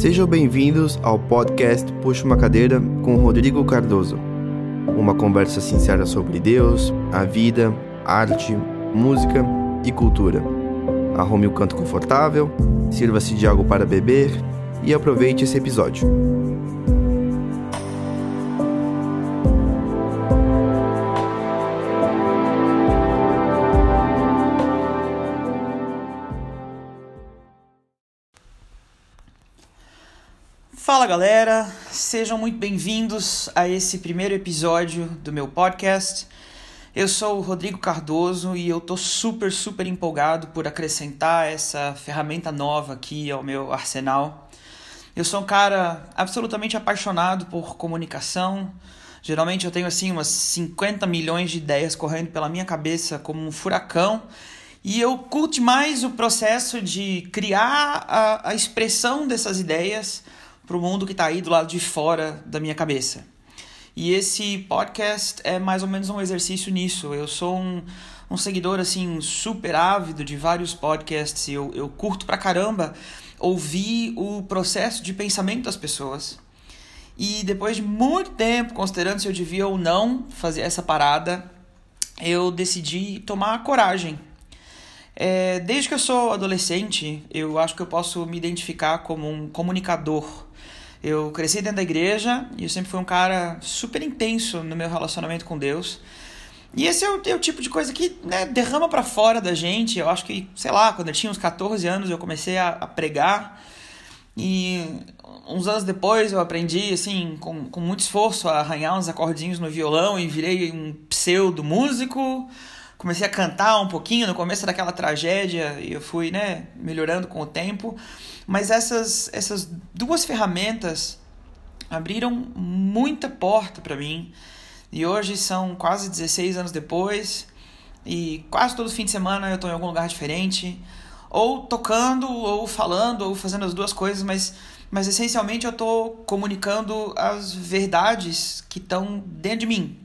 Sejam bem-vindos ao podcast Puxa uma Cadeira com Rodrigo Cardoso. Uma conversa sincera sobre Deus, a vida, arte, música e cultura. Arrume o um canto confortável, sirva-se de algo para beber e aproveite esse episódio. Fala galera, sejam muito bem-vindos a esse primeiro episódio do meu podcast. Eu sou o Rodrigo Cardoso e eu tô super, super empolgado por acrescentar essa ferramenta nova aqui ao meu arsenal. Eu sou um cara absolutamente apaixonado por comunicação. Geralmente eu tenho assim umas 50 milhões de ideias correndo pela minha cabeça como um furacão. E eu curto mais o processo de criar a, a expressão dessas ideias para o mundo que está aí do lado de fora da minha cabeça. E esse podcast é mais ou menos um exercício nisso. Eu sou um, um seguidor assim super ávido de vários podcasts. Eu, eu curto pra caramba ouvir o processo de pensamento das pessoas. E depois de muito tempo, considerando se eu devia ou não fazer essa parada, eu decidi tomar coragem. É, desde que eu sou adolescente, eu acho que eu posso me identificar como um comunicador eu cresci dentro da igreja e eu sempre fui um cara super intenso no meu relacionamento com Deus. E esse é o, é o tipo de coisa que né, derrama para fora da gente. Eu acho que, sei lá, quando eu tinha uns 14 anos eu comecei a, a pregar. E uns anos depois eu aprendi, assim, com, com muito esforço, a arranhar uns acordinhos no violão e virei um pseudo músico. Comecei a cantar um pouquinho no começo daquela tragédia e eu fui, né, melhorando com o tempo. Mas essas, essas duas ferramentas abriram muita porta para mim. E hoje são quase 16 anos depois. E quase todo fim de semana eu estou em algum lugar diferente. Ou tocando, ou falando, ou fazendo as duas coisas, mas, mas essencialmente eu estou comunicando as verdades que estão dentro de mim.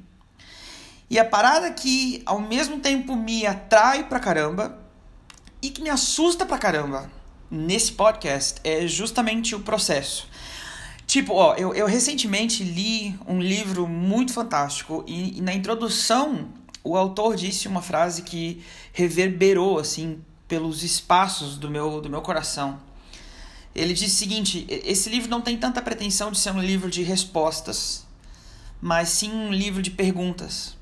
E a parada que ao mesmo tempo me atrai pra caramba e que me assusta pra caramba nesse podcast é justamente o processo. Tipo, ó, eu, eu recentemente li um livro muito fantástico e, e na introdução o autor disse uma frase que reverberou assim pelos espaços do meu, do meu coração. Ele disse o seguinte: esse livro não tem tanta pretensão de ser um livro de respostas, mas sim um livro de perguntas.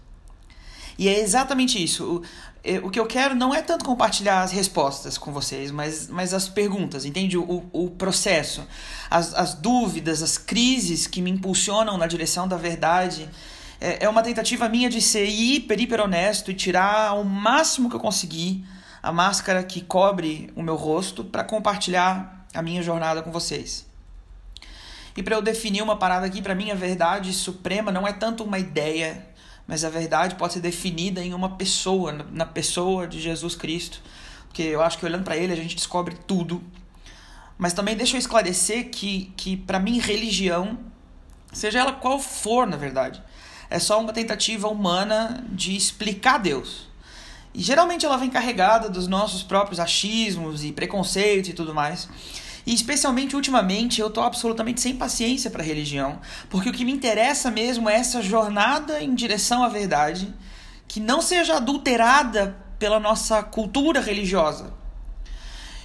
E é exatamente isso. É, o que eu quero não é tanto compartilhar as respostas com vocês, mas, mas as perguntas, entende? O, o processo, as, as dúvidas, as crises que me impulsionam na direção da verdade. É, é uma tentativa minha de ser hiper, hiper honesto e tirar ao máximo que eu conseguir a máscara que cobre o meu rosto para compartilhar a minha jornada com vocês. E para eu definir uma parada aqui, para mim a verdade suprema não é tanto uma ideia mas a verdade pode ser definida em uma pessoa, na pessoa de Jesus Cristo, porque eu acho que olhando para ele a gente descobre tudo. Mas também deixa eu esclarecer que, que para mim, religião, seja ela qual for, na verdade, é só uma tentativa humana de explicar Deus. E geralmente ela vem carregada dos nossos próprios achismos e preconceitos e tudo mais. E especialmente ultimamente eu tô absolutamente sem paciência para religião, porque o que me interessa mesmo é essa jornada em direção à verdade, que não seja adulterada pela nossa cultura religiosa.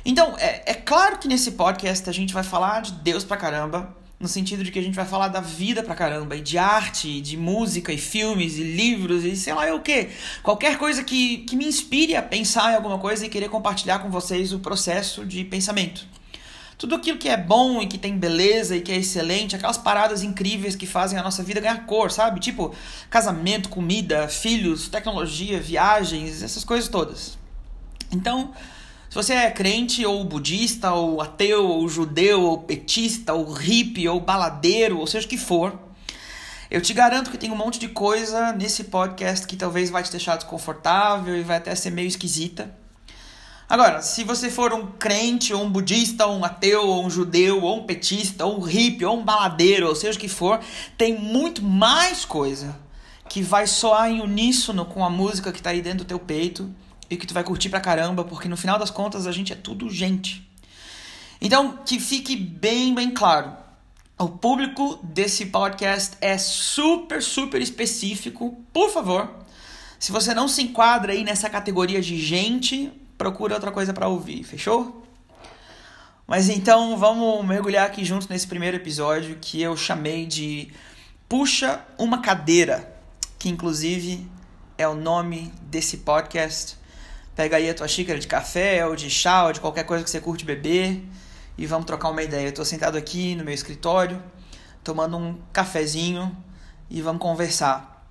Então, é, é claro que nesse podcast a gente vai falar de Deus pra caramba, no sentido de que a gente vai falar da vida pra caramba, e de arte, e de música, e filmes, e livros, e sei lá é o que. Qualquer coisa que, que me inspire a pensar em alguma coisa e querer compartilhar com vocês o processo de pensamento. Tudo aquilo que é bom e que tem beleza e que é excelente, aquelas paradas incríveis que fazem a nossa vida ganhar cor, sabe? Tipo casamento, comida, filhos, tecnologia, viagens, essas coisas todas. Então, se você é crente ou budista ou ateu ou judeu ou petista ou hippie ou baladeiro, ou seja o que for, eu te garanto que tem um monte de coisa nesse podcast que talvez vai te deixar desconfortável e vai até ser meio esquisita. Agora, se você for um crente, ou um budista, ou um ateu, ou um judeu, ou um petista, ou um hippie, ou um baladeiro, ou seja o que for, tem muito mais coisa que vai soar em uníssono com a música que tá aí dentro do teu peito e que tu vai curtir pra caramba, porque no final das contas a gente é tudo gente. Então, que fique bem, bem claro. O público desse podcast é super, super específico. Por favor, se você não se enquadra aí nessa categoria de gente, procura outra coisa para ouvir, fechou? Mas então vamos mergulhar aqui juntos nesse primeiro episódio que eu chamei de Puxa uma Cadeira, que inclusive é o nome desse podcast. Pega aí a tua xícara de café, ou de chá, ou de qualquer coisa que você curte beber e vamos trocar uma ideia. Eu estou sentado aqui no meu escritório, tomando um cafezinho e vamos conversar.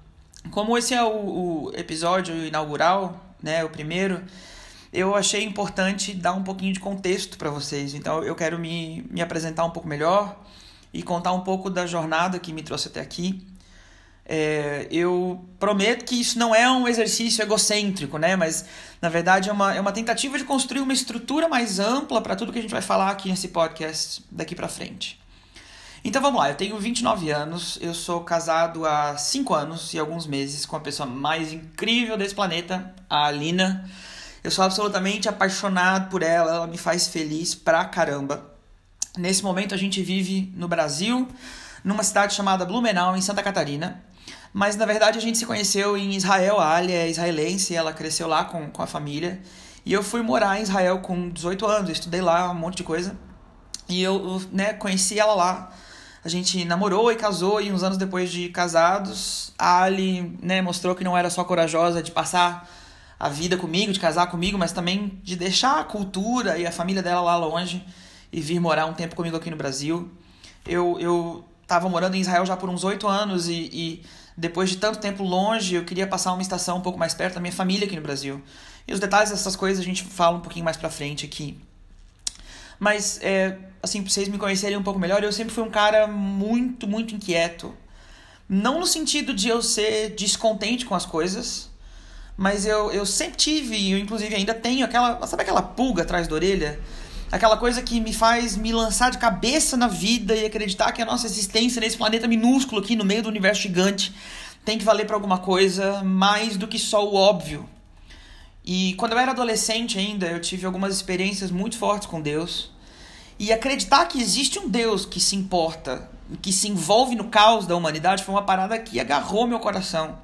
Como esse é o, o episódio inaugural, né, o primeiro, eu achei importante dar um pouquinho de contexto para vocês. Então eu quero me, me apresentar um pouco melhor e contar um pouco da jornada que me trouxe até aqui. É, eu prometo que isso não é um exercício egocêntrico, né? Mas na verdade é uma, é uma tentativa de construir uma estrutura mais ampla para tudo que a gente vai falar aqui nesse podcast daqui para frente. Então vamos lá, eu tenho 29 anos, eu sou casado há 5 anos e alguns meses com a pessoa mais incrível desse planeta, a Alina. Eu sou absolutamente apaixonado por ela, ela me faz feliz pra caramba. Nesse momento a gente vive no Brasil, numa cidade chamada Blumenau, em Santa Catarina. Mas na verdade a gente se conheceu em Israel, a Ali é israelense, ela cresceu lá com, com a família. E eu fui morar em Israel com 18 anos, estudei lá um monte de coisa. E eu né, conheci ela lá. A gente namorou e casou, e uns anos depois de casados, a Ali né, mostrou que não era só corajosa de passar a vida comigo, de casar comigo, mas também de deixar a cultura e a família dela lá longe e vir morar um tempo comigo aqui no Brasil. Eu, eu tava morando em Israel já por uns oito anos e, e depois de tanto tempo longe, eu queria passar uma estação um pouco mais perto da minha família aqui no Brasil. E os detalhes dessas coisas a gente fala um pouquinho mais pra frente aqui. Mas, é, assim, pra vocês me conhecerem um pouco melhor, eu sempre fui um cara muito, muito inquieto. Não no sentido de eu ser descontente com as coisas, mas eu, eu sempre tive, e eu inclusive ainda tenho aquela, sabe aquela pulga atrás da orelha? aquela coisa que me faz me lançar de cabeça na vida e acreditar que a nossa existência nesse planeta minúsculo aqui no meio do universo gigante tem que valer para alguma coisa mais do que só o óbvio. E quando eu era adolescente ainda, eu tive algumas experiências muito fortes com Deus. E acreditar que existe um Deus que se importa, que se envolve no caos da humanidade, foi uma parada que agarrou meu coração.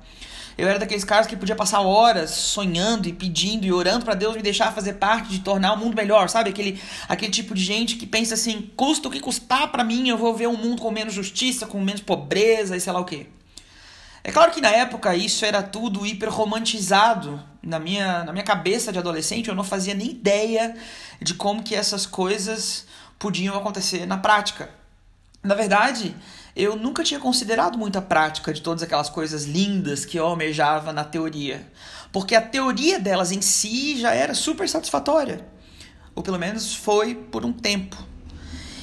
Eu era daqueles caras que podia passar horas sonhando e pedindo e orando para Deus me deixar fazer parte de tornar o mundo melhor, sabe? Aquele, aquele tipo de gente que pensa assim: custa o que custar para mim, eu vou ver um mundo com menos justiça, com menos pobreza e sei lá o quê. É claro que na época isso era tudo hiper romantizado. Na minha, na minha cabeça de adolescente eu não fazia nem ideia de como que essas coisas podiam acontecer na prática. Na verdade, eu nunca tinha considerado muito a prática de todas aquelas coisas lindas que eu almejava na teoria. Porque a teoria delas em si já era super satisfatória. Ou pelo menos foi por um tempo.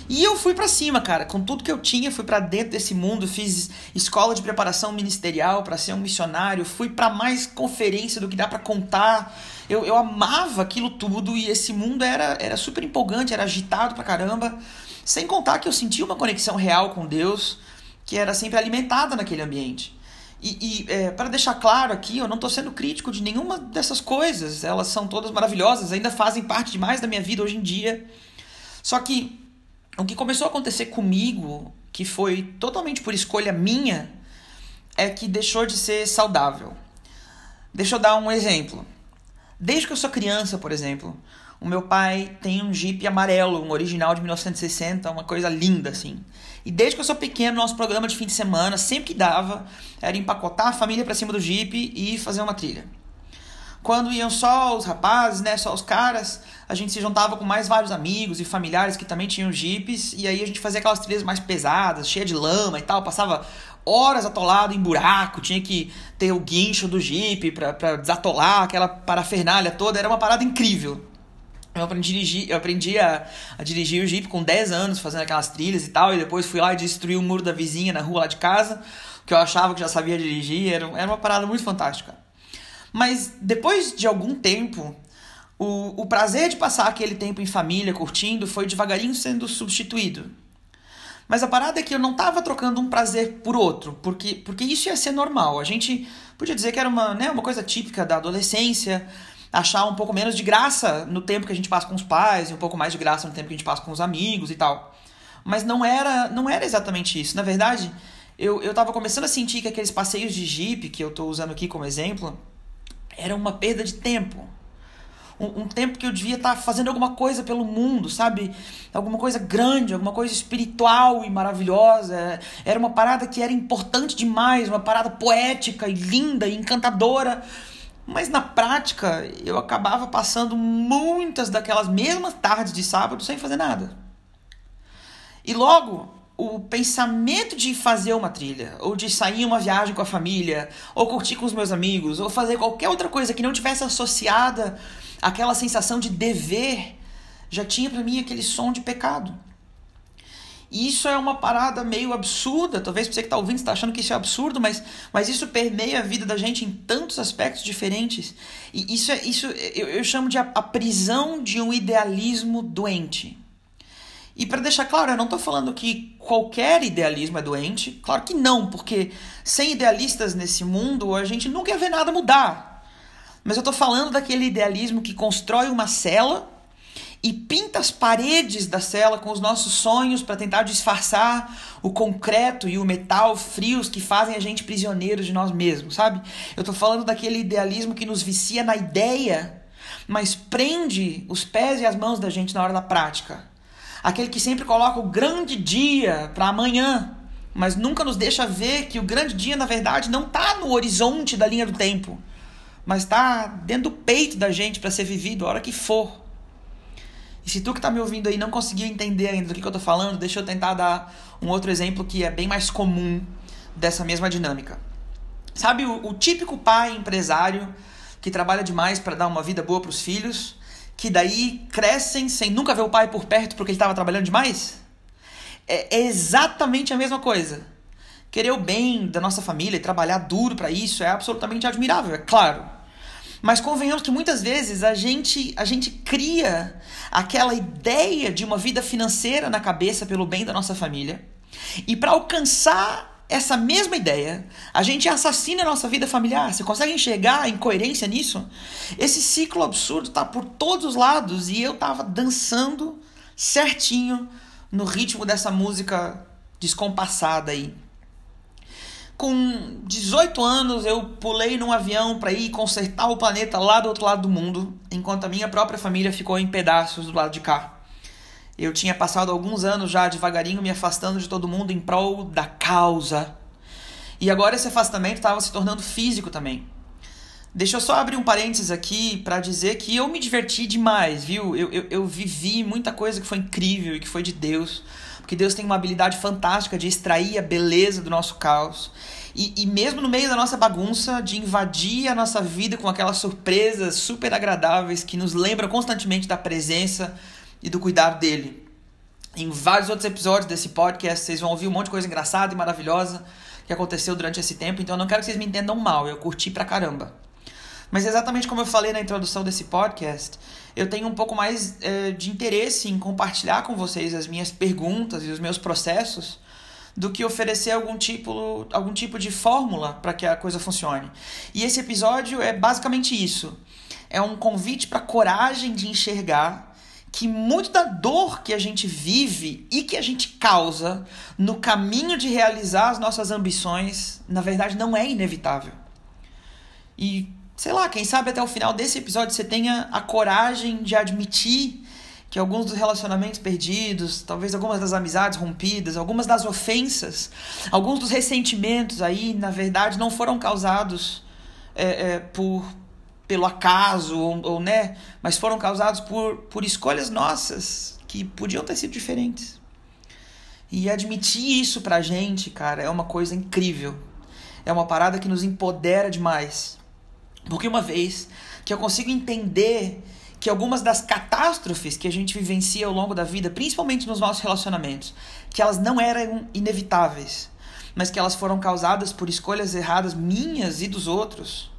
E eu fui para cima, cara, com tudo que eu tinha, fui para dentro desse mundo, fiz escola de preparação ministerial para ser um missionário, fui para mais conferência do que dá para contar. Eu, eu amava aquilo tudo e esse mundo era, era super empolgante, era agitado pra caramba. Sem contar que eu sentia uma conexão real com Deus, que era sempre alimentada naquele ambiente. E, e é, para deixar claro aqui, eu não estou sendo crítico de nenhuma dessas coisas, elas são todas maravilhosas, ainda fazem parte demais da minha vida hoje em dia. Só que o que começou a acontecer comigo, que foi totalmente por escolha minha, é que deixou de ser saudável. Deixa eu dar um exemplo. Desde que eu sou criança, por exemplo, o meu pai tem um Jeep amarelo, um original de 1960, uma coisa linda assim. E desde que eu sou pequeno, nosso programa de fim de semana, sempre que dava, era empacotar a família para cima do Jeep e fazer uma trilha. Quando iam só os rapazes, né, só os caras, a gente se juntava com mais vários amigos e familiares que também tinham Jeeps, e aí a gente fazia aquelas trilhas mais pesadas, cheia de lama e tal, passava horas atolado em buraco, tinha que ter o guincho do Jeep para desatolar aquela parafernália toda, era uma parada incrível. Eu aprendi, dirigir, eu aprendi a, a, dirigir o Jeep com 10 anos, fazendo aquelas trilhas e tal, e depois fui lá e destruí o muro da vizinha na rua lá de casa, que eu achava que já sabia dirigir, era, era uma parada muito fantástica. Mas depois de algum tempo, o, o prazer de passar aquele tempo em família, curtindo, foi devagarinho sendo substituído. Mas a parada é que eu não estava trocando um prazer por outro, porque, porque isso ia ser normal. A gente podia dizer que era uma, né, uma coisa típica da adolescência, achar um pouco menos de graça no tempo que a gente passa com os pais e um pouco mais de graça no tempo que a gente passa com os amigos e tal. Mas não era, não era exatamente isso. Na verdade, eu, eu tava começando a sentir que aqueles passeios de Jeep, que eu tô usando aqui como exemplo, era uma perda de tempo. Um, um tempo que eu devia estar tá fazendo alguma coisa pelo mundo, sabe? Alguma coisa grande, alguma coisa espiritual e maravilhosa. Era uma parada que era importante demais, uma parada poética e linda e encantadora. Mas na prática, eu acabava passando muitas daquelas mesmas tardes de sábado sem fazer nada. E logo, o pensamento de fazer uma trilha, ou de sair em uma viagem com a família, ou curtir com os meus amigos, ou fazer qualquer outra coisa que não tivesse associada àquela sensação de dever, já tinha para mim aquele som de pecado. E isso é uma parada meio absurda. Talvez você que está ouvindo está achando que isso é absurdo, mas, mas isso permeia a vida da gente em tantos aspectos diferentes. E isso é isso eu, eu chamo de a, a prisão de um idealismo doente. E para deixar claro, eu não estou falando que qualquer idealismo é doente. Claro que não, porque sem idealistas nesse mundo a gente nunca ia ver nada mudar. Mas eu estou falando daquele idealismo que constrói uma cela e pinta as paredes da cela com os nossos sonhos para tentar disfarçar o concreto e o metal frios que fazem a gente prisioneiros de nós mesmos, sabe? Eu tô falando daquele idealismo que nos vicia na ideia, mas prende os pés e as mãos da gente na hora da prática. Aquele que sempre coloca o grande dia para amanhã, mas nunca nos deixa ver que o grande dia, na verdade, não está no horizonte da linha do tempo, mas está dentro do peito da gente para ser vivido a hora que for. Se tu que tá me ouvindo aí não conseguiu entender ainda do que, que eu tô falando, deixa eu tentar dar um outro exemplo que é bem mais comum dessa mesma dinâmica. Sabe o, o típico pai empresário que trabalha demais para dar uma vida boa para os filhos, que daí crescem sem nunca ver o pai por perto porque ele estava trabalhando demais? É, é exatamente a mesma coisa. Querer o bem da nossa família e trabalhar duro para isso é absolutamente admirável, é claro. Mas convenhamos que muitas vezes a gente, a gente cria aquela ideia de uma vida financeira na cabeça pelo bem da nossa família. E para alcançar essa mesma ideia, a gente assassina a nossa vida familiar. Você consegue enxergar a incoerência nisso? Esse ciclo absurdo está por todos os lados e eu tava dançando certinho no ritmo dessa música descompassada aí com 18 anos eu pulei num avião para ir consertar o planeta lá do outro lado do mundo, enquanto a minha própria família ficou em pedaços do lado de cá. Eu tinha passado alguns anos já devagarinho me afastando de todo mundo em prol da causa. E agora esse afastamento estava se tornando físico também. Deixa eu só abrir um parênteses aqui para dizer que eu me diverti demais, viu? Eu, eu, eu vivi muita coisa que foi incrível e que foi de Deus porque Deus tem uma habilidade fantástica de extrair a beleza do nosso caos. E, e mesmo no meio da nossa bagunça, de invadir a nossa vida com aquelas surpresas super agradáveis que nos lembram constantemente da presença e do cuidado dele. Em vários outros episódios desse podcast, vocês vão ouvir um monte de coisa engraçada e maravilhosa que aconteceu durante esse tempo, então eu não quero que vocês me entendam mal, eu curti pra caramba. Mas exatamente como eu falei na introdução desse podcast, eu tenho um pouco mais é, de interesse em compartilhar com vocês as minhas perguntas e os meus processos do que oferecer algum tipo, algum tipo de fórmula para que a coisa funcione. E esse episódio é basicamente isso. É um convite para coragem de enxergar que muito da dor que a gente vive e que a gente causa no caminho de realizar as nossas ambições, na verdade, não é inevitável. E sei lá, quem sabe até o final desse episódio você tenha a coragem de admitir que alguns dos relacionamentos perdidos, talvez algumas das amizades rompidas, algumas das ofensas, alguns dos ressentimentos aí, na verdade, não foram causados é, é, por pelo acaso ou, ou, né, mas foram causados por, por escolhas nossas que podiam ter sido diferentes. E admitir isso pra gente, cara, é uma coisa incrível. É uma parada que nos empodera demais. Porque uma vez que eu consigo entender que algumas das catástrofes que a gente vivencia ao longo da vida, principalmente nos nossos relacionamentos, que elas não eram inevitáveis, mas que elas foram causadas por escolhas erradas minhas e dos outros.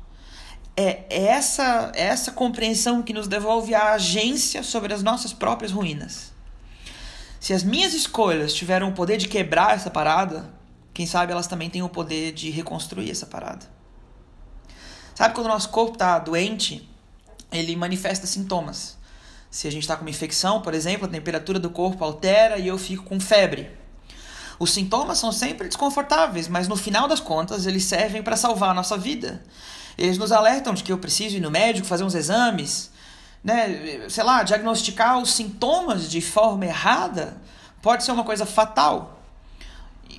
É essa essa compreensão que nos devolve a agência sobre as nossas próprias ruínas. Se as minhas escolhas tiveram o poder de quebrar essa parada, quem sabe elas também têm o poder de reconstruir essa parada. Sabe quando o nosso corpo está doente ele manifesta sintomas. Se a gente está com uma infecção, por exemplo, a temperatura do corpo altera e eu fico com febre. Os sintomas são sempre desconfortáveis, mas no final das contas eles servem para salvar a nossa vida. Eles nos alertam de que eu preciso ir no médico fazer uns exames, né, sei lá, diagnosticar os sintomas de forma errada pode ser uma coisa fatal.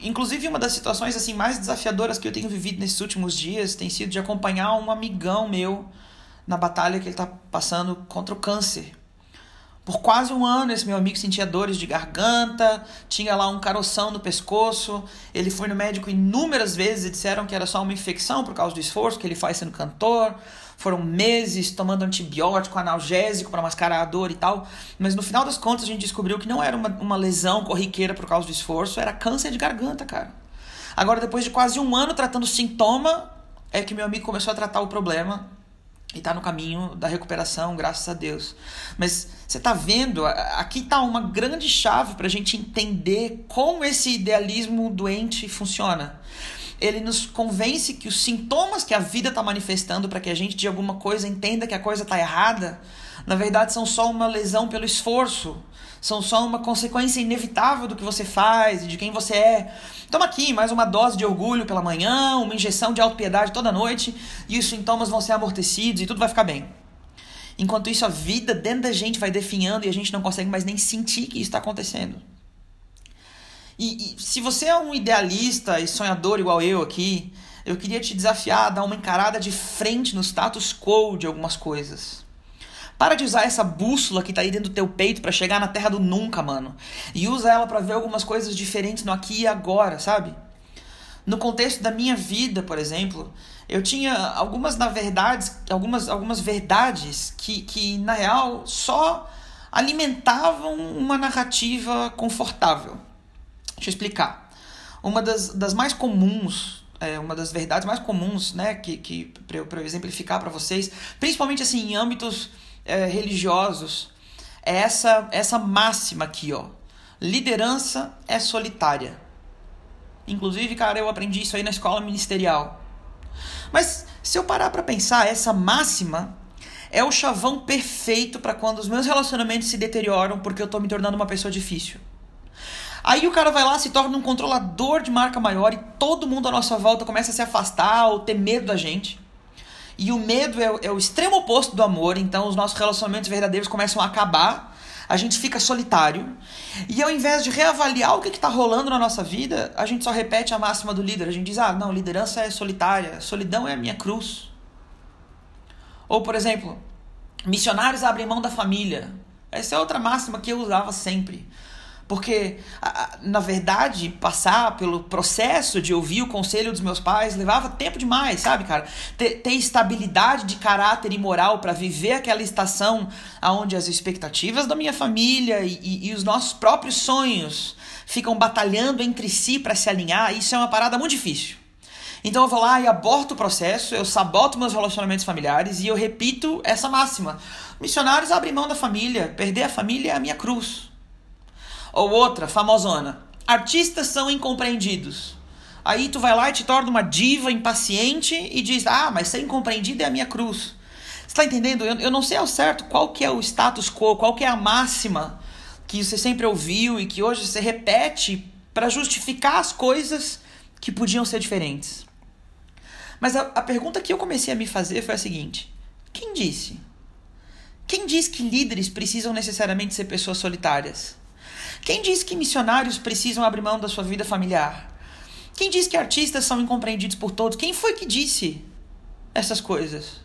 Inclusive, uma das situações assim mais desafiadoras que eu tenho vivido nesses últimos dias tem sido de acompanhar um amigão meu na batalha que ele está passando contra o câncer. Por quase um ano, esse meu amigo sentia dores de garganta, tinha lá um caroção no pescoço. Ele foi no médico inúmeras vezes e disseram que era só uma infecção por causa do esforço que ele faz sendo cantor. Foram meses tomando antibiótico, analgésico para mascarar a dor e tal. Mas no final das contas, a gente descobriu que não era uma, uma lesão corriqueira por causa do esforço, era câncer de garganta, cara. Agora, depois de quase um ano tratando sintoma, é que meu amigo começou a tratar o problema e está no caminho da recuperação, graças a Deus. Mas você está vendo, aqui está uma grande chave para a gente entender como esse idealismo doente funciona. Ele nos convence que os sintomas que a vida está manifestando para que a gente de alguma coisa entenda que a coisa está errada, na verdade são só uma lesão pelo esforço, são só uma consequência inevitável do que você faz e de quem você é. Toma aqui mais uma dose de orgulho pela manhã, uma injeção de autopiedade toda noite e os sintomas vão ser amortecidos e tudo vai ficar bem. Enquanto isso, a vida dentro da gente vai definhando e a gente não consegue mais nem sentir que isso está acontecendo. E, e, se você é um idealista e sonhador igual eu aqui, eu queria te desafiar a dar uma encarada de frente no status quo de algumas coisas. Para de usar essa bússola que tá aí dentro do teu peito para chegar na terra do nunca, mano. E usa ela para ver algumas coisas diferentes no aqui e agora, sabe? No contexto da minha vida, por exemplo, eu tinha algumas na verdade, algumas algumas verdades que que na real só alimentavam uma narrativa confortável. Deixa eu explicar. Uma das, das mais comuns é, uma das verdades mais comuns, né, que, que para eu, eu exemplificar para vocês, principalmente assim em âmbitos é, religiosos é essa, essa máxima aqui, ó. Liderança é solitária. Inclusive, cara, eu aprendi isso aí na escola ministerial. Mas se eu parar para pensar, essa máxima é o chavão perfeito para quando os meus relacionamentos se deterioram porque eu tô me tornando uma pessoa difícil. Aí o cara vai lá, se torna um controlador de marca maior e todo mundo à nossa volta começa a se afastar ou ter medo da gente. E o medo é, é o extremo oposto do amor, então os nossos relacionamentos verdadeiros começam a acabar, a gente fica solitário. E ao invés de reavaliar o que está rolando na nossa vida, a gente só repete a máxima do líder. A gente diz: ah, não, liderança é solitária, solidão é a minha cruz. Ou, por exemplo, missionários abrem mão da família. Essa é outra máxima que eu usava sempre. Porque, na verdade, passar pelo processo de ouvir o conselho dos meus pais levava tempo demais, sabe, cara? Ter, ter estabilidade de caráter e moral para viver aquela estação onde as expectativas da minha família e, e, e os nossos próprios sonhos ficam batalhando entre si para se alinhar, isso é uma parada muito difícil. Então eu vou lá e aborto o processo, eu saboto meus relacionamentos familiares e eu repito essa máxima. Missionários abrem mão da família, perder a família é a minha cruz. Ou outra, famosona. Artistas são incompreendidos. Aí tu vai lá e te torna uma diva impaciente e diz: Ah, mas ser incompreendido é a minha cruz. Você tá entendendo? Eu, eu não sei ao certo qual que é o status quo, qual que é a máxima que você sempre ouviu e que hoje você repete para justificar as coisas que podiam ser diferentes. Mas a, a pergunta que eu comecei a me fazer foi a seguinte: quem disse? Quem diz que líderes precisam necessariamente ser pessoas solitárias? Quem diz que missionários precisam abrir mão da sua vida familiar? Quem diz que artistas são incompreendidos por todos? Quem foi que disse essas coisas?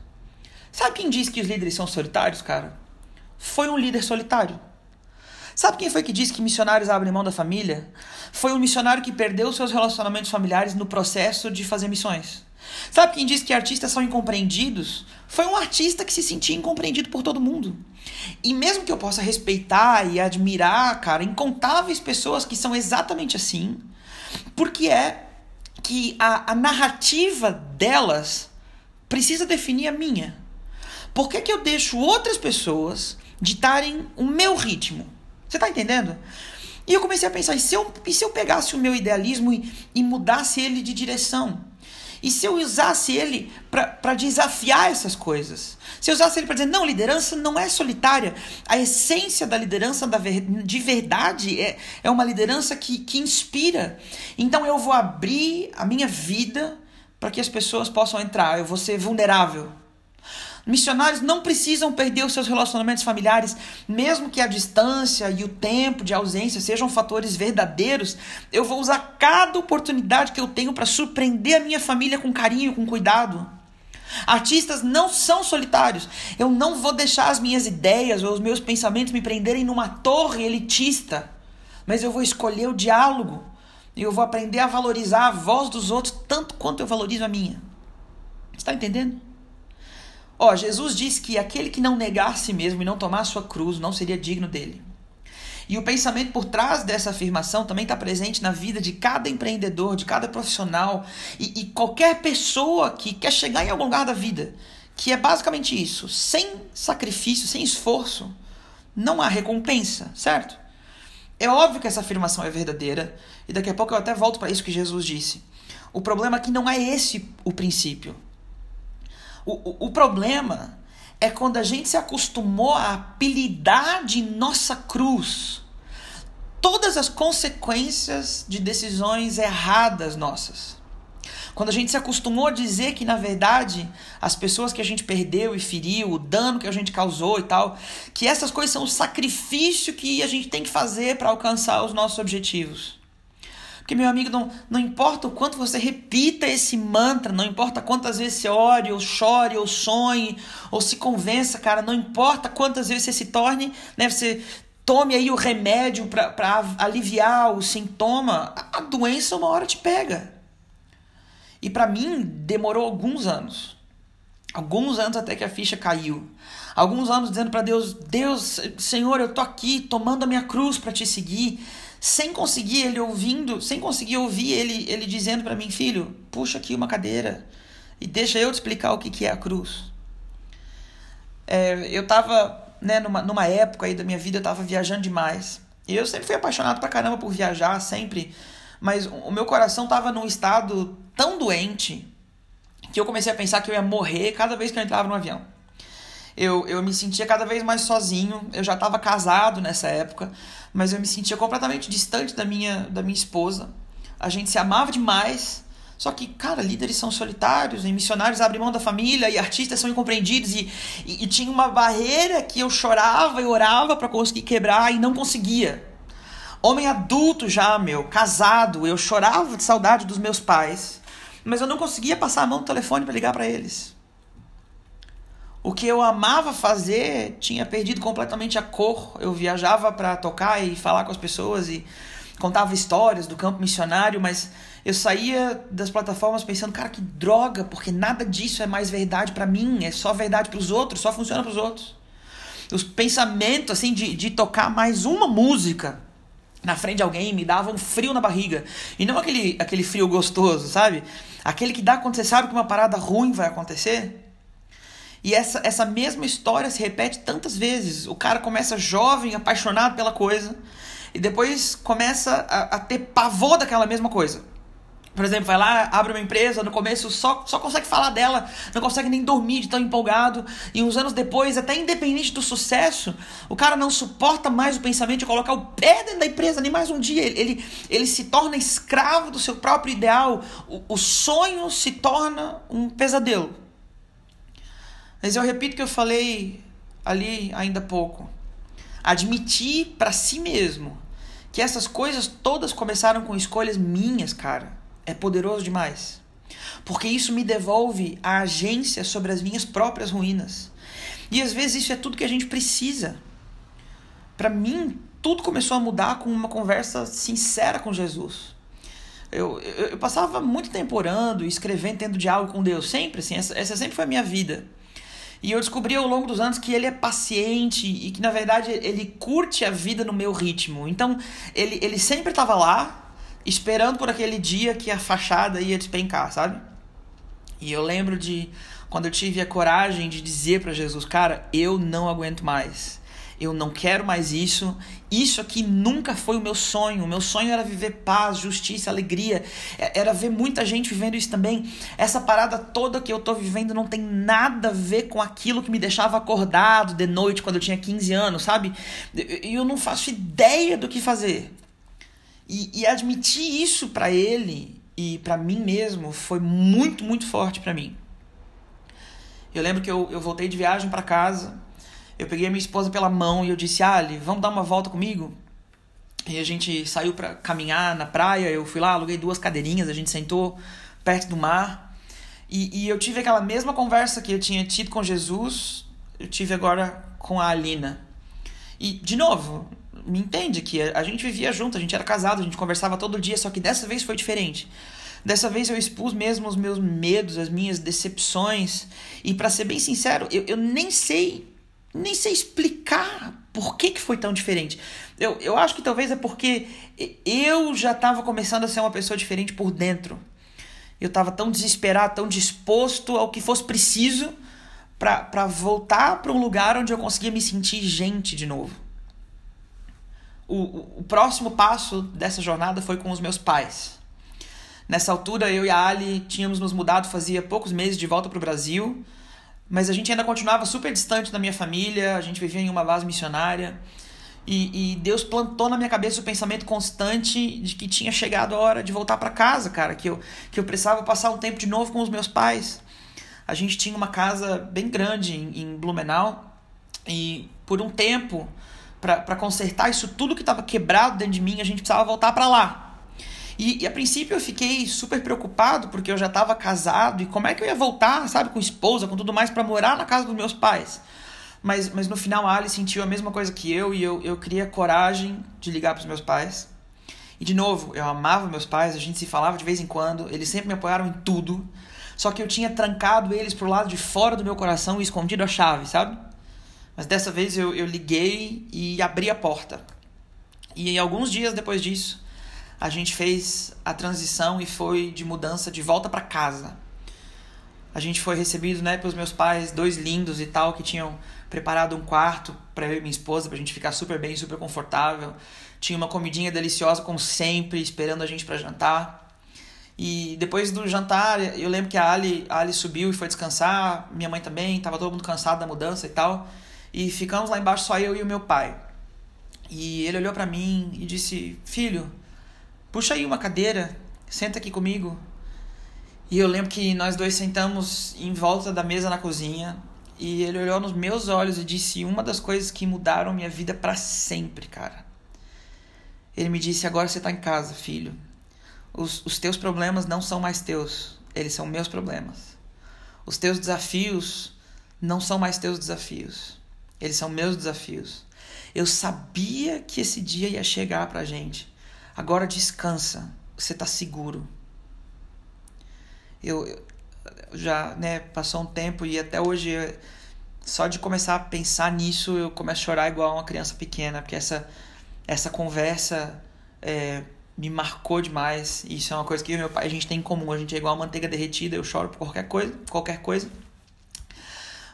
Sabe quem disse que os líderes são solitários, cara? Foi um líder solitário. Sabe quem foi que disse que missionários abrem mão da família? Foi um missionário que perdeu seus relacionamentos familiares no processo de fazer missões. Sabe quem diz que artistas são incompreendidos? Foi um artista que se sentia incompreendido por todo mundo. E mesmo que eu possa respeitar e admirar, cara, incontáveis pessoas que são exatamente assim, porque é que a, a narrativa delas precisa definir a minha. Por que, que eu deixo outras pessoas ditarem o meu ritmo? Você tá entendendo? E eu comecei a pensar, e se eu, e se eu pegasse o meu idealismo e, e mudasse ele de direção? E se eu usasse ele para desafiar essas coisas? Se eu usasse ele para dizer, não, liderança não é solitária. A essência da liderança da ver, de verdade é, é uma liderança que, que inspira. Então eu vou abrir a minha vida para que as pessoas possam entrar. Eu vou ser vulnerável. Missionários não precisam perder os seus relacionamentos familiares, mesmo que a distância e o tempo de ausência sejam fatores verdadeiros. Eu vou usar cada oportunidade que eu tenho para surpreender a minha família com carinho, com cuidado. Artistas não são solitários. Eu não vou deixar as minhas ideias ou os meus pensamentos me prenderem numa torre elitista, mas eu vou escolher o diálogo e eu vou aprender a valorizar a voz dos outros tanto quanto eu valorizo a minha. Está entendendo? Ó, Jesus disse que aquele que não negar a si mesmo e não tomar a sua cruz não seria digno dele. E o pensamento por trás dessa afirmação também está presente na vida de cada empreendedor, de cada profissional e, e, qualquer pessoa que quer chegar em algum lugar da vida, que é basicamente isso: sem sacrifício, sem esforço, não há recompensa, certo? É óbvio que essa afirmação é verdadeira e daqui a pouco eu até volto para isso que Jesus disse. O problema é que não é esse o princípio. O, o, o problema é quando a gente se acostumou a apelidar de nossa cruz todas as consequências de decisões erradas nossas. Quando a gente se acostumou a dizer que, na verdade, as pessoas que a gente perdeu e feriu, o dano que a gente causou e tal, que essas coisas são o sacrifício que a gente tem que fazer para alcançar os nossos objetivos. Porque, meu amigo, não, não importa o quanto você repita esse mantra, não importa quantas vezes você ore, ou chore, ou sonhe, ou se convença, cara, não importa quantas vezes você se torne, né, você tome aí o remédio para aliviar o sintoma, a doença uma hora te pega. E para mim, demorou alguns anos. Alguns anos até que a ficha caiu. Alguns anos dizendo para Deus: Deus, Senhor, eu tô aqui tomando a minha cruz para te seguir sem conseguir ele ouvindo, sem conseguir ouvir ele, ele dizendo para mim, filho, puxa aqui uma cadeira e deixa eu te explicar o que, que é a cruz. É, eu tava, né, numa, numa época aí da minha vida, eu tava viajando demais. E eu sempre fui apaixonado pra caramba por viajar, sempre. Mas o meu coração tava num estado tão doente que eu comecei a pensar que eu ia morrer cada vez que eu entrava no avião. Eu, eu me sentia cada vez mais sozinho. Eu já estava casado nessa época mas eu me sentia completamente distante da minha, da minha esposa. A gente se amava demais. Só que, cara, líderes são solitários, e missionários abrem mão da família, e artistas são incompreendidos, e, e, e tinha uma barreira que eu chorava e orava para conseguir quebrar e não conseguia. Homem adulto já, meu, casado, eu chorava de saudade dos meus pais, mas eu não conseguia passar a mão no telefone para ligar para eles. O que eu amava fazer tinha perdido completamente a cor. Eu viajava para tocar e falar com as pessoas e contava histórias do campo missionário, mas eu saía das plataformas pensando, cara, que droga, porque nada disso é mais verdade para mim, é só verdade para os outros, só funciona para os outros. Os pensamentos assim de, de tocar mais uma música na frente de alguém me dava um frio na barriga. E não aquele, aquele frio gostoso, sabe? Aquele que dá quando você sabe que uma parada ruim vai acontecer. E essa, essa mesma história se repete tantas vezes. O cara começa jovem, apaixonado pela coisa, e depois começa a, a ter pavor daquela mesma coisa. Por exemplo, vai lá, abre uma empresa, no começo só, só consegue falar dela, não consegue nem dormir de tão empolgado, e uns anos depois, até independente do sucesso, o cara não suporta mais o pensamento de colocar o pé dentro da empresa, nem mais um dia. Ele, ele, ele se torna escravo do seu próprio ideal, o, o sonho se torna um pesadelo. Mas eu repito que eu falei ali ainda há pouco. Admitir para si mesmo que essas coisas todas começaram com escolhas minhas, cara, é poderoso demais. Porque isso me devolve a agência sobre as minhas próprias ruínas. E às vezes isso é tudo que a gente precisa. Para mim, tudo começou a mudar com uma conversa sincera com Jesus. Eu, eu, eu, passava muito tempo orando, escrevendo, tendo diálogo com Deus, sempre assim, essa, essa sempre foi a minha vida. E eu descobri ao longo dos anos que ele é paciente e que, na verdade, ele curte a vida no meu ritmo. Então, ele, ele sempre estava lá, esperando por aquele dia que a fachada ia despencar, sabe? E eu lembro de quando eu tive a coragem de dizer para Jesus, cara, eu não aguento mais. Eu não quero mais isso. Isso aqui nunca foi o meu sonho. O meu sonho era viver paz, justiça, alegria. É, era ver muita gente vivendo isso também. Essa parada toda que eu tô vivendo não tem nada a ver com aquilo que me deixava acordado de noite quando eu tinha 15 anos, sabe? E eu não faço ideia do que fazer. E, e admitir isso para ele e para mim mesmo foi muito, muito forte para mim. Eu lembro que eu, eu voltei de viagem para casa eu peguei a minha esposa pela mão e eu disse: Ali, vamos dar uma volta comigo? E a gente saiu para caminhar na praia. Eu fui lá, aluguei duas cadeirinhas, a gente sentou perto do mar. E, e eu tive aquela mesma conversa que eu tinha tido com Jesus, eu tive agora com a Alina. E, de novo, me entende que a gente vivia junto, a gente era casado, a gente conversava todo dia, só que dessa vez foi diferente. Dessa vez eu expus mesmo os meus medos, as minhas decepções. E para ser bem sincero, eu, eu nem sei nem sei explicar por que, que foi tão diferente. Eu, eu acho que talvez é porque eu já estava começando a ser uma pessoa diferente por dentro. Eu estava tão desesperado, tão disposto ao que fosse preciso para voltar para um lugar onde eu conseguia me sentir gente de novo. O, o, o próximo passo dessa jornada foi com os meus pais. Nessa altura, eu e a Ali tínhamos nos mudado fazia poucos meses de volta para o Brasil mas a gente ainda continuava super distante da minha família, a gente vivia em uma base missionária. E, e Deus plantou na minha cabeça o pensamento constante de que tinha chegado a hora de voltar para casa, cara, que eu, que eu precisava passar um tempo de novo com os meus pais. A gente tinha uma casa bem grande em, em Blumenau e por um tempo, para consertar isso tudo que estava quebrado dentro de mim, a gente precisava voltar para lá. E, e, a princípio eu fiquei super preocupado porque eu já estava casado e como é que eu ia voltar, sabe, com esposa, com tudo mais, para morar na casa dos meus pais. Mas, mas no final a Ali sentiu a mesma coisa que eu e eu, eu queria coragem de ligar para os meus pais. E de novo, eu amava meus pais, a gente se falava de vez em quando, eles sempre me apoiaram em tudo. Só que eu tinha trancado eles pro lado de fora do meu coração e escondido a chave, sabe? Mas dessa vez eu, eu liguei e abri a porta. E alguns dias depois disso, a gente fez a transição e foi de mudança de volta para casa. A gente foi recebido, né, pelos meus pais, dois lindos e tal, que tinham preparado um quarto para eu e minha esposa, pra gente ficar super bem, super confortável. Tinha uma comidinha deliciosa, como sempre, esperando a gente para jantar. E depois do jantar, eu lembro que a Ali, a Ali subiu e foi descansar, minha mãe também, tava todo mundo cansado da mudança e tal. E ficamos lá embaixo só eu e o meu pai. E ele olhou para mim e disse: "Filho, puxa aí uma cadeira, senta aqui comigo. E eu lembro que nós dois sentamos em volta da mesa na cozinha e ele olhou nos meus olhos e disse uma das coisas que mudaram minha vida para sempre, cara. Ele me disse: Agora você tá em casa, filho. Os, os teus problemas não são mais teus, eles são meus problemas. Os teus desafios não são mais teus desafios, eles são meus desafios. Eu sabia que esse dia ia chegar pra gente. Agora descansa, você está seguro. Eu, eu, já, né, passou um tempo e até hoje, só de começar a pensar nisso, eu começo a chorar igual uma criança pequena, porque essa, essa conversa é, me marcou demais. Isso é uma coisa que eu meu pai a gente tem em comum. A gente é igual a manteiga derretida, eu choro por qualquer coisa, qualquer coisa.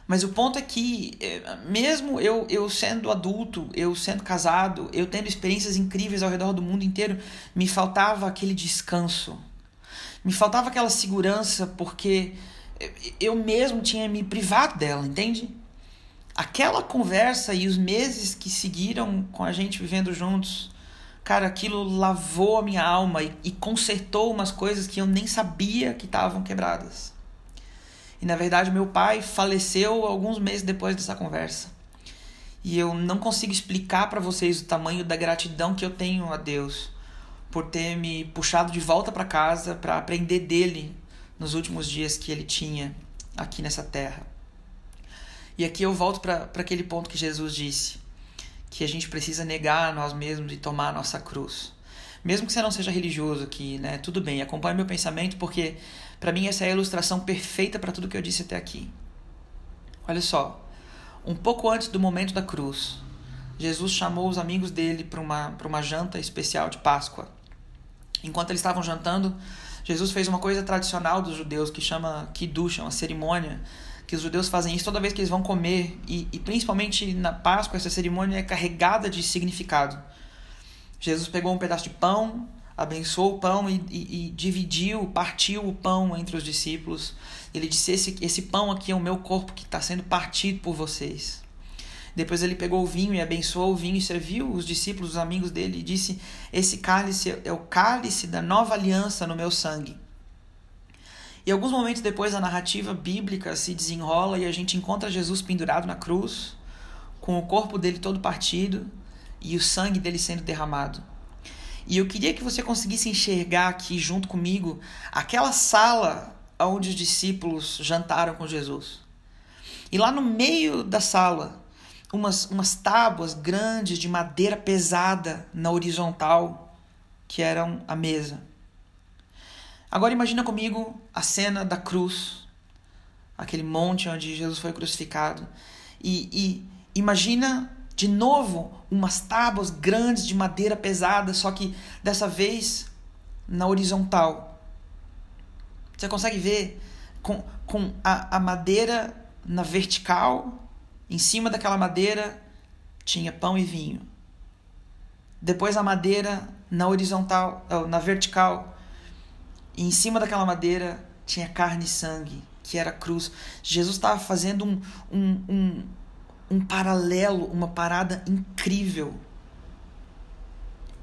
Mas o ponto é que, é, mesmo eu, eu sendo adulto, eu sendo casado, eu tendo experiências incríveis ao redor do mundo inteiro, me faltava aquele descanso. Me faltava aquela segurança porque eu mesmo tinha me privado dela, entende? Aquela conversa e os meses que seguiram com a gente vivendo juntos, cara, aquilo lavou a minha alma e, e consertou umas coisas que eu nem sabia que estavam quebradas. E na verdade, meu pai faleceu alguns meses depois dessa conversa. E eu não consigo explicar para vocês o tamanho da gratidão que eu tenho a Deus por ter me puxado de volta para casa para aprender dele nos últimos dias que ele tinha aqui nessa terra. E aqui eu volto para aquele ponto que Jesus disse, que a gente precisa negar a nós mesmos e tomar a nossa cruz. Mesmo que você não seja religioso aqui, né? Tudo bem, acompanhe meu pensamento porque para mim, essa é a ilustração perfeita para tudo que eu disse até aqui. Olha só, um pouco antes do momento da cruz, Jesus chamou os amigos dele para uma, uma janta especial de Páscoa. Enquanto eles estavam jantando, Jesus fez uma coisa tradicional dos judeus que chama Kiddush, uma cerimônia que os judeus fazem isso toda vez que eles vão comer, e, e principalmente na Páscoa, essa cerimônia é carregada de significado. Jesus pegou um pedaço de pão, abençoou o pão e, e, e, dividiu, partiu o pão entre os discípulos. Ele disse: Esse, esse pão aqui é o meu corpo que está sendo partido por vocês. Depois ele pegou o vinho e abençoou o vinho e serviu os discípulos, os amigos dele, e disse: Esse cálice é o cálice da nova aliança no meu sangue. E alguns momentos depois a narrativa bíblica se desenrola e a gente encontra Jesus pendurado na cruz, com o corpo dele todo partido e o sangue dele sendo derramado. E eu queria que você conseguisse enxergar aqui junto comigo aquela sala onde os discípulos jantaram com Jesus. E lá no meio da sala, umas, umas tábuas grandes de madeira pesada na horizontal, que eram a mesa. Agora imagina comigo a cena da cruz, aquele monte onde Jesus foi crucificado. E, e imagina de novo umas tábuas grandes de madeira pesada, só que dessa vez na horizontal. Você consegue ver com, com a, a madeira na vertical, em cima daquela madeira tinha pão e vinho. Depois a madeira na horizontal, na vertical, e em cima daquela madeira tinha carne e sangue, que era a cruz. Jesus estava fazendo um, um, um um paralelo, uma parada incrível.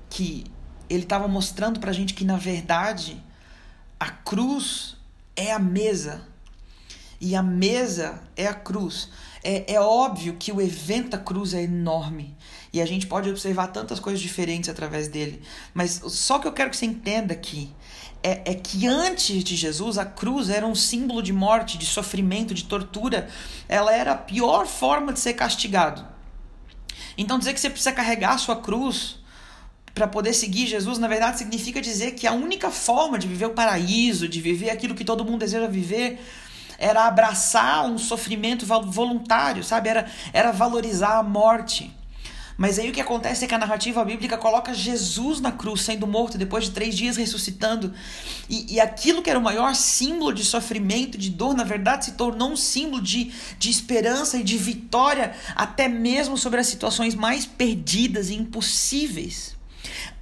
Que ele estava mostrando para a gente que, na verdade, a cruz é a mesa. E a mesa é a cruz. É, é óbvio que o evento da cruz é enorme. E a gente pode observar tantas coisas diferentes através dele. Mas só que eu quero que você entenda aqui é, é, que antes de Jesus a cruz era um símbolo de morte, de sofrimento, de tortura. Ela era a pior forma de ser castigado. Então dizer que você precisa carregar a sua cruz para poder seguir Jesus, na verdade significa dizer que a única forma de viver o paraíso, de viver aquilo que todo mundo deseja viver, era abraçar um sofrimento voluntário, sabe? Era, era valorizar a morte. Mas aí o que acontece é que a narrativa bíblica coloca Jesus na cruz, sendo morto, depois de três dias ressuscitando. E, e aquilo que era o maior símbolo de sofrimento, de dor, na verdade se tornou um símbolo de, de esperança e de vitória, até mesmo sobre as situações mais perdidas e impossíveis.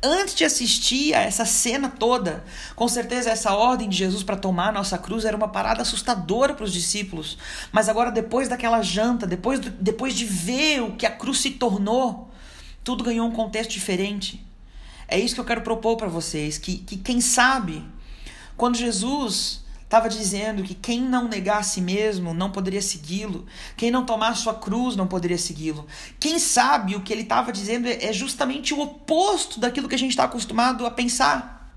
Antes de assistir a essa cena toda, com certeza essa ordem de Jesus para tomar a nossa cruz era uma parada assustadora para os discípulos. Mas agora, depois daquela janta, depois, do, depois de ver o que a cruz se tornou, tudo ganhou um contexto diferente. É isso que eu quero propor para vocês, que, que quem sabe, quando Jesus estava dizendo que quem não negar a si mesmo não poderia segui-lo, quem não tomar sua cruz não poderia segui-lo. Quem sabe o que ele estava dizendo é, é justamente o oposto daquilo que a gente está acostumado a pensar.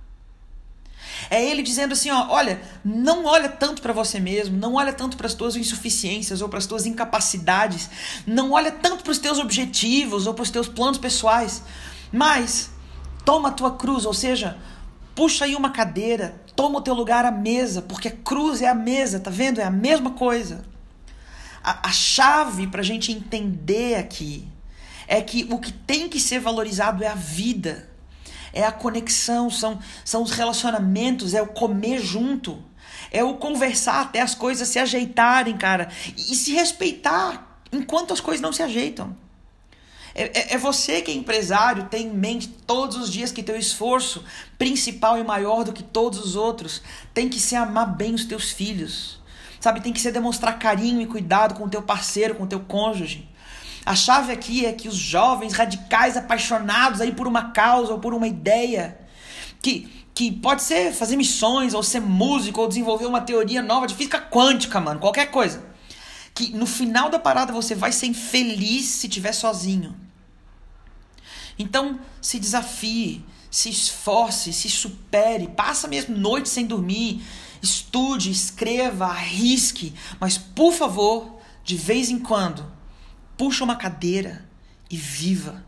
É ele dizendo assim, ó, olha, não olha tanto para você mesmo, não olha tanto para as tuas insuficiências ou para as tuas incapacidades, não olha tanto para os teus objetivos ou para os teus planos pessoais, mas toma a tua cruz, ou seja, puxa aí uma cadeira, toma o teu lugar à mesa, porque a cruz é a mesa, tá vendo? É a mesma coisa. A, a chave para a gente entender aqui é que o que tem que ser valorizado é a vida é a conexão, são, são os relacionamentos, é o comer junto, é o conversar até as coisas se ajeitarem, cara, e, e se respeitar enquanto as coisas não se ajeitam. É, é, é, você que é empresário, tem em mente todos os dias que teu esforço principal e maior do que todos os outros tem que ser amar bem os teus filhos. Sabe, tem que ser demonstrar carinho e cuidado com o teu parceiro, com o teu cônjuge. A chave aqui é que os jovens radicais apaixonados aí por uma causa ou por uma ideia, que, que pode ser fazer missões, ou ser músico, ou desenvolver uma teoria nova de física quântica, mano, qualquer coisa. Que no final da parada você vai ser infeliz se estiver sozinho. Então, se desafie, se esforce, se supere, passa mesmo noite sem dormir, estude, escreva, arrisque, mas por favor, de vez em quando, puxa uma cadeira e viva.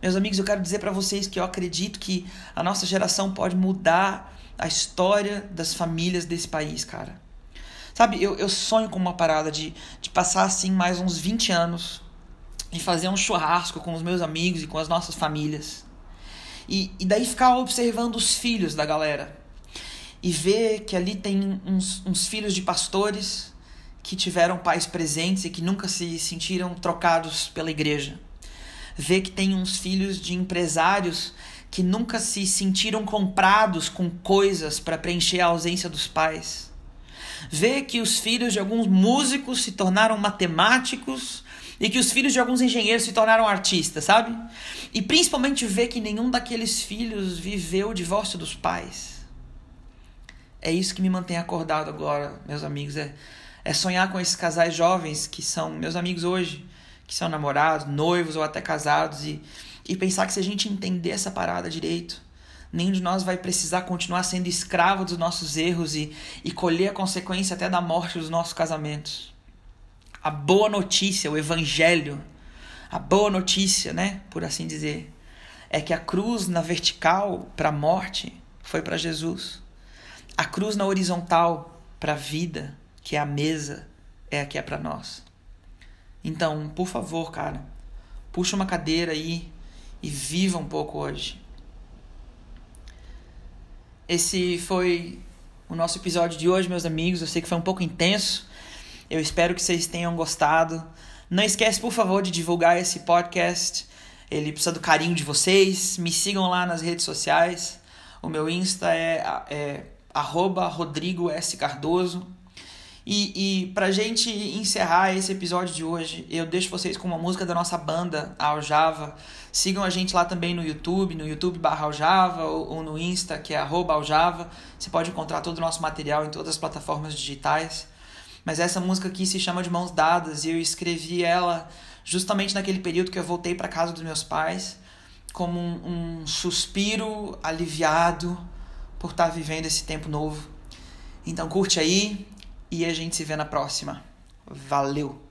Meus amigos, eu quero dizer para vocês que eu acredito que a nossa geração pode mudar a história das famílias desse país, cara. Sabe, eu, eu sonho com uma parada de, de passar assim mais uns 20 anos e fazer um churrasco com os meus amigos e com as nossas famílias. E, e daí ficar observando os filhos da galera. E ver que ali tem uns, uns filhos de pastores que tiveram pais presentes e que nunca se sentiram trocados pela igreja. Ver que tem uns filhos de empresários que nunca se sentiram comprados com coisas para preencher a ausência dos pais. Ver que os filhos de alguns músicos se tornaram matemáticos e que os filhos de alguns engenheiros se tornaram artistas, sabe? E principalmente ver que nenhum daqueles filhos viveu o divórcio dos pais. É isso que me mantém acordado agora, meus amigos. É, é sonhar com esses casais jovens que são meus amigos hoje, que são namorados, noivos ou até casados, e, e pensar que se a gente entender essa parada direito, nenhum de nós vai precisar continuar sendo escravo dos nossos erros e, e colher a consequência até da morte dos nossos casamentos. A boa notícia, o evangelho, a boa notícia, né, por assim dizer, é que a cruz na vertical para a morte foi para Jesus. A cruz na horizontal para a vida, que é a mesa, é a que é para nós. Então, por favor, cara, puxa uma cadeira aí e viva um pouco hoje. Esse foi o nosso episódio de hoje, meus amigos. Eu sei que foi um pouco intenso. Eu espero que vocês tenham gostado. Não esquece, por favor, de divulgar esse podcast. Ele precisa do carinho de vocês. Me sigam lá nas redes sociais. O meu Insta é, é arroba Rodrigo S. Cardoso. E, e pra gente encerrar esse episódio de hoje, eu deixo vocês com uma música da nossa banda, Aljava. Sigam a gente lá também no YouTube, no YouTube barra Aljava, ou, ou no Insta, que é arroba Aljava. Você pode encontrar todo o nosso material em todas as plataformas digitais. Mas essa música aqui se chama De Mãos Dadas e eu escrevi ela justamente naquele período que eu voltei para casa dos meus pais, como um, um suspiro aliviado por estar tá vivendo esse tempo novo. Então curte aí e a gente se vê na próxima. Valeu!